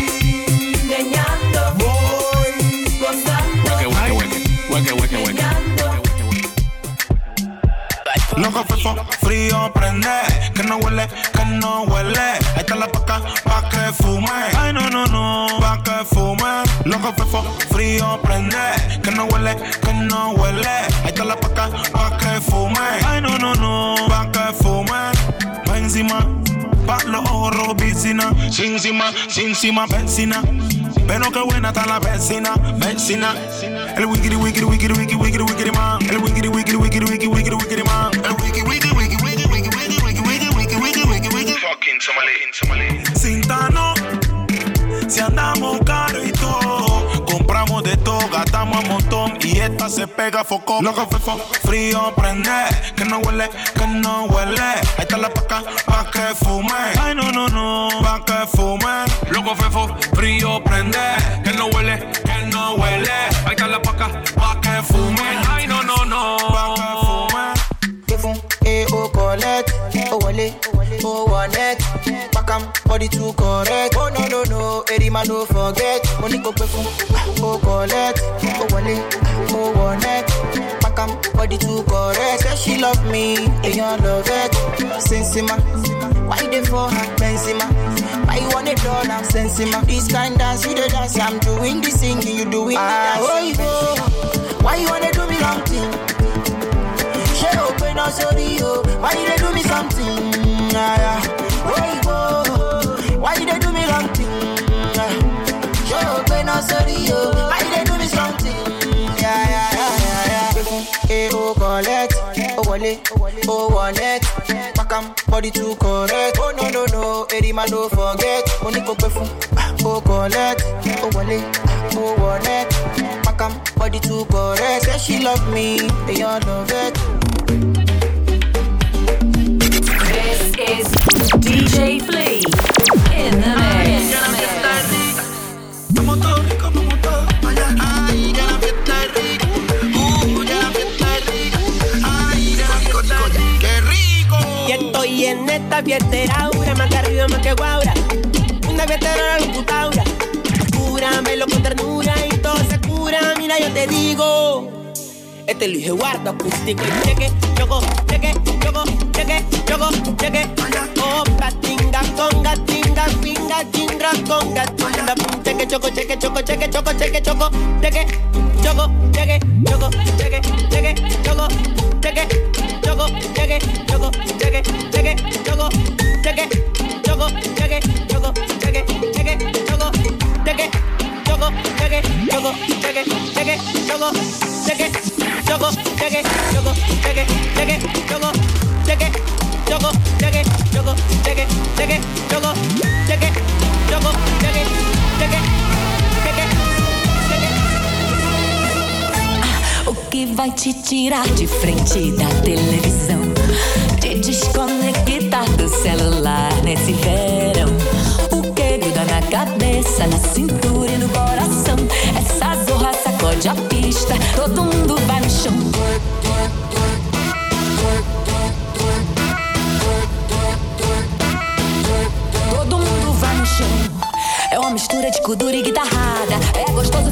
meñando, Voy. gozando, Ay. meñando. Loco fefo, frío prende, que no huele, Fefo, frío prende, que no huele, que no huele. Ahí está la paca, pa' que fume. Ay, no, no, no, pa' que fume. Pa' encima, pa' los ojos rojos, piscina. Sin encima, sin encima, vecina. Pero qué buena está la vecina, vecina. El wikiri, wikiri, wikiri, wikiri, wikiri, man. El wikiri, wikiri, se pega foco. Loco fefo, frío prende, que no huele, que no huele. Ahí está la paca, pa' que fume. Ay, no, no, no, pa' que fume. Loco fefo, frío prende, que no huele, que no huele. Ahí está la paca, pa' que fume. Ay, no, no, no, pa' que fume. Eh, oh, collect, oh, wale, oh. Back am, body too correct. Oh, no, no, no, every man no forget. Money go pay for, oh, collect, wọlé mo wọ net. Pakam body to correct say she love me èèyàn love it. Sensima why dey for her benzema? Why you wan dey dull am sensima? This kind dance you dey dance i'm doing the singing you doing the ah, dance. oyibo oh, why you wan dey do me long thing ṣé o pe náà sórí o? Why you dey do me something. Ah, yeah. body too correct. Oh no no no, Eddie man don't forget. Money go pay fun, ah, oh collect, oh wallet, ah, oh wallet. Makam body too correct. Say she love me, they all love it. This is DJ Flea in the mix. en esta fiesta aura, más que arriba, más que guaura. Una fiesta era la computadora. Cúramelo con ternura y todo se cura, mira, yo te digo. Este lo dije guarda acústico y cheque, choco, cheque, choco, cheque, choco, cheque. Oh, Opa, tinga, conga, tinga, pinga, tinga, conga, tinga, cheque, choco, cheque, choco, cheque, choco, cheque, choco, cheque, choco, cheque, choco, cheque, cheque, choco, cheque, choco, cheque, choco, cheque, cheque. O que vai te tirar de frente da televisão? Te desconectar nesse verão. O que gruda na cabeça, na cintura e no coração. Essa zorra sacode a pista, todo mundo vai no chão. Todo mundo vai no chão. É uma mistura de cudura e guitarrada. É gostoso